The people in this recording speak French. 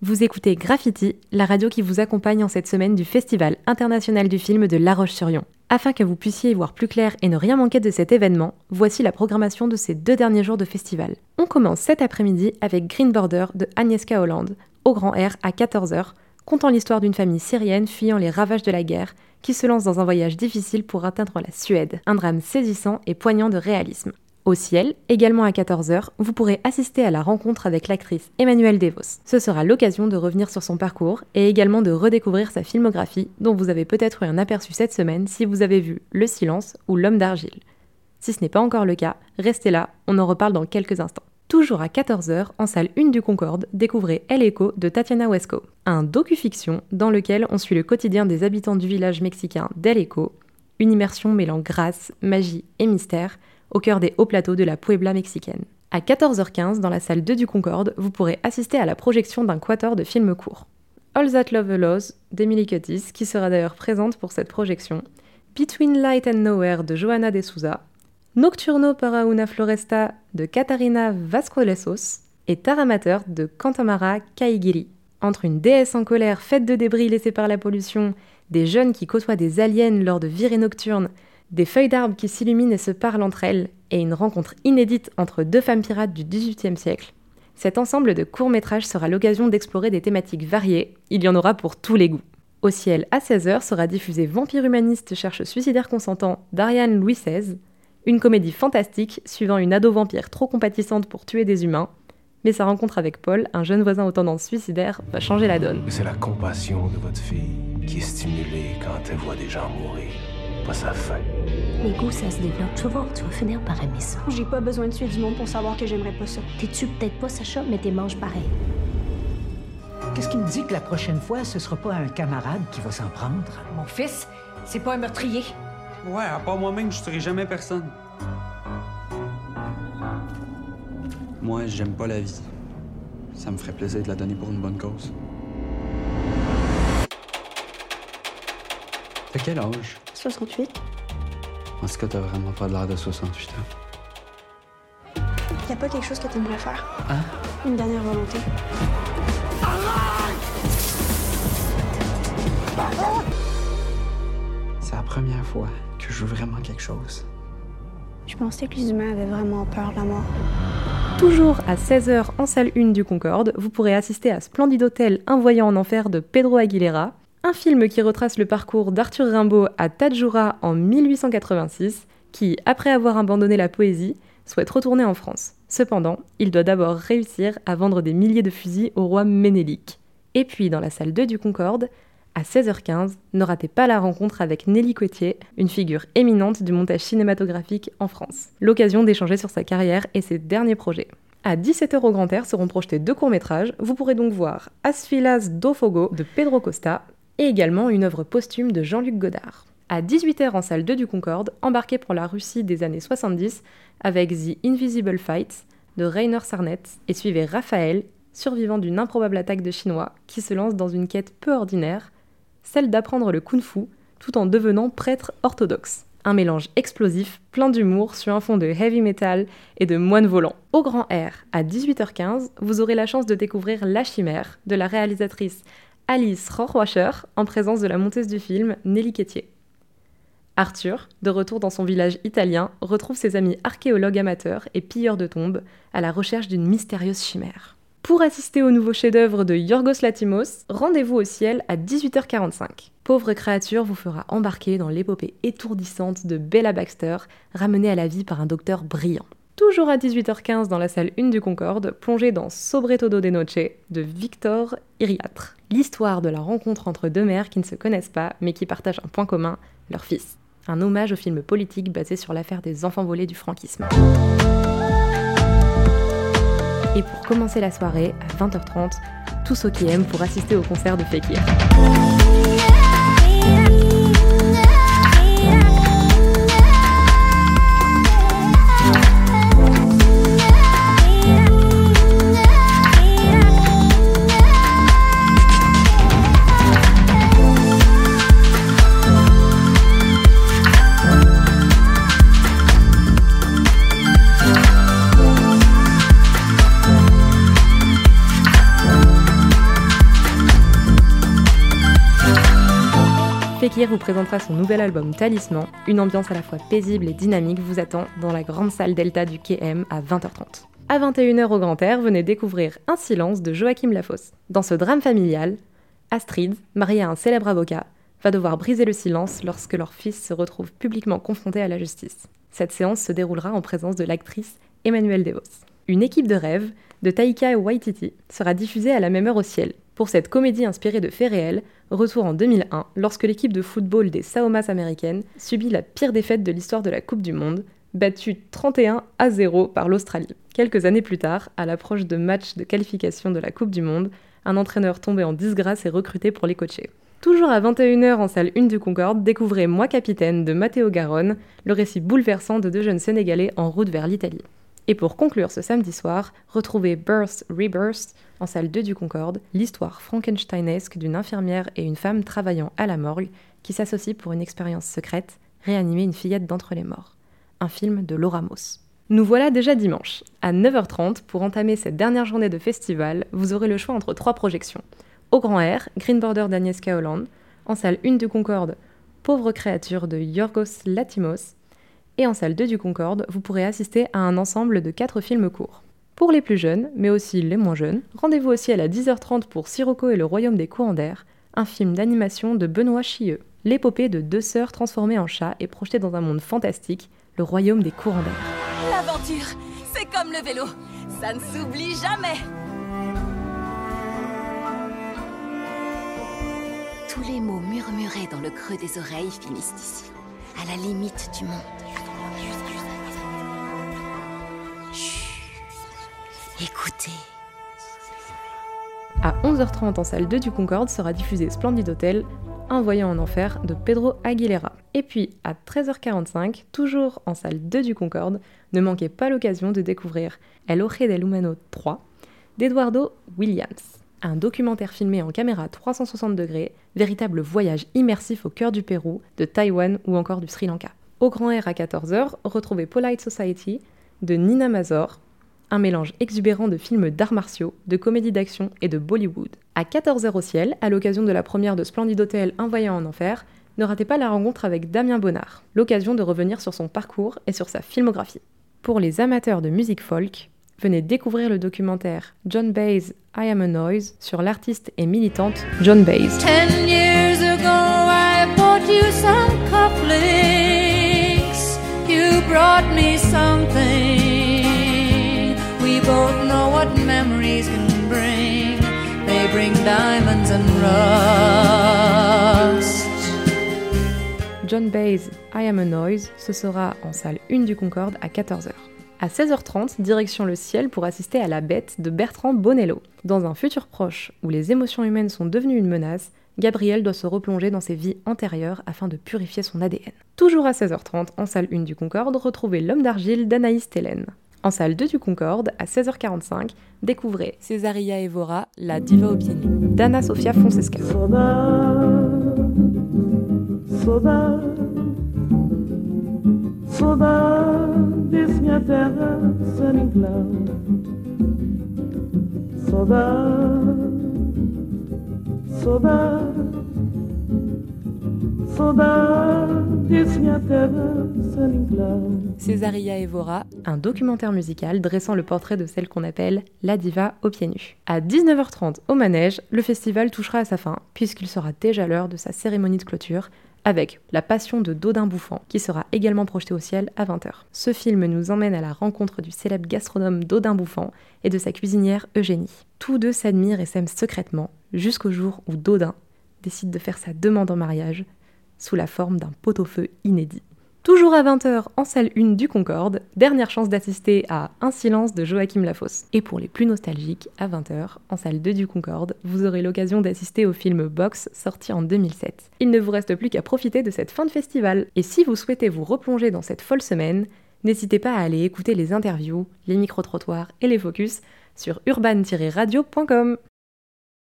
Vous écoutez Graffiti, la radio qui vous accompagne en cette semaine du Festival international du film de La Roche-sur-Yon. Afin que vous puissiez y voir plus clair et ne rien manquer de cet événement, voici la programmation de ces deux derniers jours de festival. On commence cet après-midi avec Green Border de Agnieszka Holland, au Grand Air à 14h, contant l'histoire d'une famille syrienne fuyant les ravages de la guerre, qui se lance dans un voyage difficile pour atteindre la Suède. Un drame saisissant et poignant de réalisme. Au ciel, également à 14h, vous pourrez assister à la rencontre avec l'actrice Emmanuelle Devos. Ce sera l'occasion de revenir sur son parcours et également de redécouvrir sa filmographie dont vous avez peut-être eu un aperçu cette semaine si vous avez vu Le Silence ou L'Homme d'argile. Si ce n'est pas encore le cas, restez là, on en reparle dans quelques instants. Toujours à 14h, en salle 1 du Concorde, découvrez El Eco de Tatiana Huesco, un docu-fiction dans lequel on suit le quotidien des habitants du village mexicain d'El Eco, une immersion mêlant grâce, magie et mystère au cœur des hauts plateaux de la Puebla mexicaine. À 14h15, dans la salle 2 du Concorde, vous pourrez assister à la projection d'un quator de films courts. All That Love Allows d'Emily Cuttis, qui sera d'ailleurs présente pour cette projection, Between Light and Nowhere de Johanna de Souza, Nocturno para una floresta de Catarina Vascolesos et Taramateur de Cantamara Kaigiri. Entre une déesse en colère faite de débris laissés par la pollution, des jeunes qui côtoient des aliens lors de virées nocturnes des feuilles d'arbres qui s'illuminent et se parlent entre elles, et une rencontre inédite entre deux femmes pirates du XVIIIe siècle. Cet ensemble de courts-métrages sera l'occasion d'explorer des thématiques variées, il y en aura pour tous les goûts. Au ciel, à 16h, sera diffusé Vampire humaniste cherche suicidaire consentant d'Ariane Louis XVI, une comédie fantastique suivant une ado vampire trop compatissante pour tuer des humains, mais sa rencontre avec Paul, un jeune voisin aux tendances suicidaires, va changer la donne. C'est la compassion de votre fille qui est stimulée quand elle voit des gens mourir sa Les goûts, ça se développe. Tu vas voir, tu vas finir par aimer ça. J'ai pas besoin de tuer du monde pour savoir que j'aimerais pas ça. T'es-tu peut-être pas Sacha, mais t'es manges pareil. Qu'est-ce qui me dit que la prochaine fois, ce sera pas un camarade qui va s'en prendre? Mon fils, c'est pas un meurtrier. Ouais, à part moi-même, je tuerai jamais personne. Moi, j'aime pas la vie. Ça me ferait plaisir de la donner pour une bonne cause. T'as quel âge? 68. En ce cas, t'as vraiment pas l'air de 68 ans? Y a pas quelque chose que t'aimerais faire? Hein? Une dernière volonté. C'est la première fois que je veux vraiment quelque chose. Je pensais que les humains avaient vraiment peur de la mort. Toujours à 16h en salle 1 du Concorde, vous pourrez assister à Splendide Hôtel, Un voyant en enfer de Pedro Aguilera, un film qui retrace le parcours d'Arthur Rimbaud à Tadjoura en 1886, qui, après avoir abandonné la poésie, souhaite retourner en France. Cependant, il doit d'abord réussir à vendre des milliers de fusils au roi Ménélique. Et puis, dans la salle 2 du Concorde, à 16h15, ne ratez pas la rencontre avec Nelly Cotier, une figure éminente du montage cinématographique en France. L'occasion d'échanger sur sa carrière et ses derniers projets. À 17h au Grand Air seront projetés deux courts-métrages. Vous pourrez donc voir Asfilas do Fogo de Pedro Costa et également une œuvre posthume de Jean-Luc Godard. À 18h en salle 2 du Concorde, embarqué pour la Russie des années 70 avec The Invisible Fight de Rainer Sarnet et suivez Raphaël, survivant d'une improbable attaque de Chinois, qui se lance dans une quête peu ordinaire, celle d'apprendre le kung-fu tout en devenant prêtre orthodoxe. Un mélange explosif, plein d'humour sur un fond de heavy metal et de moine volant. Au grand air, à 18h15, vous aurez la chance de découvrir La Chimère de la réalisatrice Alice Rohrwacher en présence de la monteuse du film Nelly Quétier. Arthur, de retour dans son village italien, retrouve ses amis archéologues amateurs et pilleurs de tombes à la recherche d'une mystérieuse chimère. Pour assister au nouveau chef-d'œuvre de Yorgos Latimos, rendez-vous au ciel à 18h45. Pauvre créature vous fera embarquer dans l'épopée étourdissante de Bella Baxter, ramenée à la vie par un docteur brillant toujours à 18h15 dans la salle 1 du Concorde, plongé dans Sobretodo de Noche de Victor Iriatre. L'histoire de la rencontre entre deux mères qui ne se connaissent pas mais qui partagent un point commun, leur fils. Un hommage au film politique basé sur l'affaire des enfants volés du franquisme. Et pour commencer la soirée, à 20h30, tous ceux qui aiment pour assister au concert de Fekir. Vous présentera son nouvel album Talisman. Une ambiance à la fois paisible et dynamique vous attend dans la grande salle Delta du KM à 20h30. À 21h au Grand Air, venez découvrir Un silence de Joachim Lafosse. Dans ce drame familial, Astrid, mariée à un célèbre avocat, va devoir briser le silence lorsque leur fils se retrouve publiquement confronté à la justice. Cette séance se déroulera en présence de l'actrice Emmanuelle Devos. Une équipe de rêve de Taika Waititi sera diffusée à la même heure au ciel. Pour cette comédie inspirée de faits réels, retour en 2001 lorsque l'équipe de football des Saumas américaines subit la pire défaite de l'histoire de la Coupe du Monde, battue 31 à 0 par l'Australie. Quelques années plus tard, à l'approche de matchs de qualification de la Coupe du Monde, un entraîneur tombé en disgrâce est recruté pour les coacher. Toujours à 21h en salle 1 du Concorde, découvrez Moi Capitaine de Matteo Garonne, le récit bouleversant de deux jeunes Sénégalais en route vers l'Italie. Et pour conclure ce samedi soir, retrouvez Birth Rebirth en salle 2 du Concorde, l'histoire frankensteinesque d'une infirmière et une femme travaillant à la morgue qui s'associent pour une expérience secrète, réanimer une fillette d'entre les morts. Un film de Laura Moss. Nous voilà déjà dimanche. À 9h30, pour entamer cette dernière journée de festival, vous aurez le choix entre trois projections. Au Grand Air, Green Border d'Agnieszka Holland, en salle 1 du Concorde, Pauvre créature de Yorgos Latimos, et en salle 2 du Concorde, vous pourrez assister à un ensemble de 4 films courts. Pour les plus jeunes, mais aussi les moins jeunes, rendez-vous aussi à 10h30 pour Sirocco et le Royaume des courants d'air, un film d'animation de Benoît Chieux. L'épopée de deux sœurs transformées en chats est projetée dans un monde fantastique, le Royaume des courants d'air. L'aventure, c'est comme le vélo, ça ne s'oublie jamais Tous les mots murmurés dans le creux des oreilles finissent ici, à la limite du monde. Écoutez. À 11h30 en salle 2 du Concorde sera diffusé Splendid Hotel, Un voyant en enfer de Pedro Aguilera. Et puis à 13h45, toujours en salle 2 du Concorde, ne manquez pas l'occasion de découvrir El Oje del Humano 3 d'Eduardo Williams un documentaire filmé en caméra 360 degrés, véritable voyage immersif au cœur du Pérou, de Taïwan ou encore du Sri Lanka. Au Grand Air à 14h, retrouvez Polite Society de Nina Mazor, un mélange exubérant de films d'arts martiaux, de comédies d'action et de Bollywood. À 14h au ciel, à l'occasion de la première de Splendid Hotel Un voyant en enfer, ne ratez pas la rencontre avec Damien Bonnard, l'occasion de revenir sur son parcours et sur sa filmographie. Pour les amateurs de musique folk, venez découvrir le documentaire John Baez I Am a Noise sur l'artiste et militante John Baez. Both know what memories can bring. They bring diamonds and rust. John Baez I Am a Noise, ce sera en salle 1 du Concorde à 14h. À 16h30, direction le ciel pour assister à La Bête de Bertrand Bonello. Dans un futur proche où les émotions humaines sont devenues une menace, Gabriel doit se replonger dans ses vies antérieures afin de purifier son ADN. Toujours à 16h30, en salle 1 du Concorde, retrouvez L'homme d'argile d'Anaïs Télène. En salle 2 du Concorde, à 16h45, découvrez Césaria Evora, la diva au pied nu, d'Anna Sofia Fonsesca. Saudade, Césaria Evora, un documentaire musical dressant le portrait de celle qu'on appelle la diva aux pieds nus. À 19h30 au manège, le festival touchera à sa fin, puisqu'il sera déjà l'heure de sa cérémonie de clôture, avec La Passion de Dodin Bouffant, qui sera également projeté au ciel à 20h. Ce film nous emmène à la rencontre du célèbre gastronome Dodin Bouffant et de sa cuisinière Eugénie. Tous deux s'admirent et s'aiment secrètement, jusqu'au jour où Dodin décide de faire sa demande en mariage sous la forme d'un pot-au-feu inédit. Toujours à 20h en salle 1 du Concorde, dernière chance d'assister à Un silence de Joachim Lafosse. Et pour les plus nostalgiques, à 20h en salle 2 du Concorde, vous aurez l'occasion d'assister au film Box sorti en 2007. Il ne vous reste plus qu'à profiter de cette fin de festival. Et si vous souhaitez vous replonger dans cette folle semaine, n'hésitez pas à aller écouter les interviews, les micro-trottoirs et les focus sur urban-radio.com.